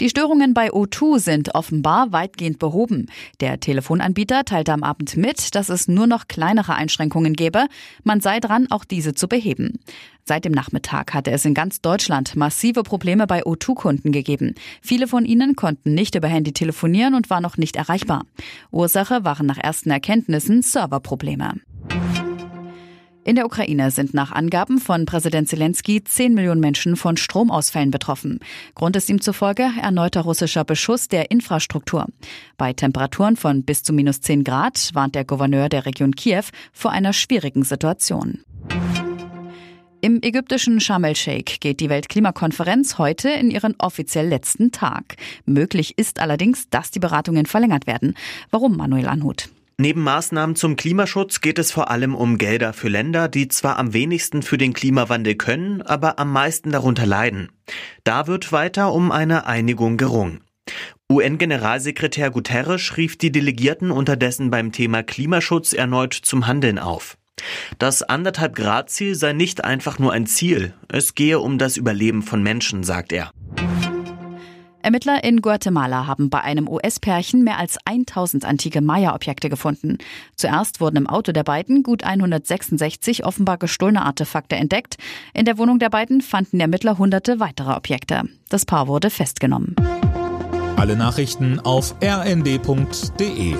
Die Störungen bei O2 sind offenbar weitgehend behoben. Der Telefonanbieter teilte am Abend mit, dass es nur noch kleinere Einschränkungen gäbe. Man sei dran, auch diese zu beheben. Seit dem Nachmittag hatte es in ganz Deutschland massive Probleme bei O2-Kunden gegeben. Viele von ihnen konnten nicht über Handy telefonieren und waren noch nicht erreichbar. Ursache waren nach ersten Erkenntnissen Serverprobleme. In der Ukraine sind nach Angaben von Präsident Zelensky 10 Millionen Menschen von Stromausfällen betroffen. Grund ist ihm zufolge erneuter russischer Beschuss der Infrastruktur. Bei Temperaturen von bis zu minus 10 Grad warnt der Gouverneur der Region Kiew vor einer schwierigen Situation. Im ägyptischen Sharm el-Sheikh geht die Weltklimakonferenz heute in ihren offiziell letzten Tag. Möglich ist allerdings, dass die Beratungen verlängert werden. Warum, Manuel Anhut? Neben Maßnahmen zum Klimaschutz geht es vor allem um Gelder für Länder, die zwar am wenigsten für den Klimawandel können, aber am meisten darunter leiden. Da wird weiter um eine Einigung gerungen. UN-Generalsekretär Guterres rief die Delegierten unterdessen beim Thema Klimaschutz erneut zum Handeln auf. Das anderthalb Grad Ziel sei nicht einfach nur ein Ziel, es gehe um das Überleben von Menschen, sagt er. Ermittler in Guatemala haben bei einem US-Pärchen mehr als 1000 antike Maya-Objekte gefunden. Zuerst wurden im Auto der beiden gut 166 offenbar gestohlene Artefakte entdeckt. In der Wohnung der beiden fanden Ermittler hunderte weitere Objekte. Das Paar wurde festgenommen. Alle Nachrichten auf rnd.de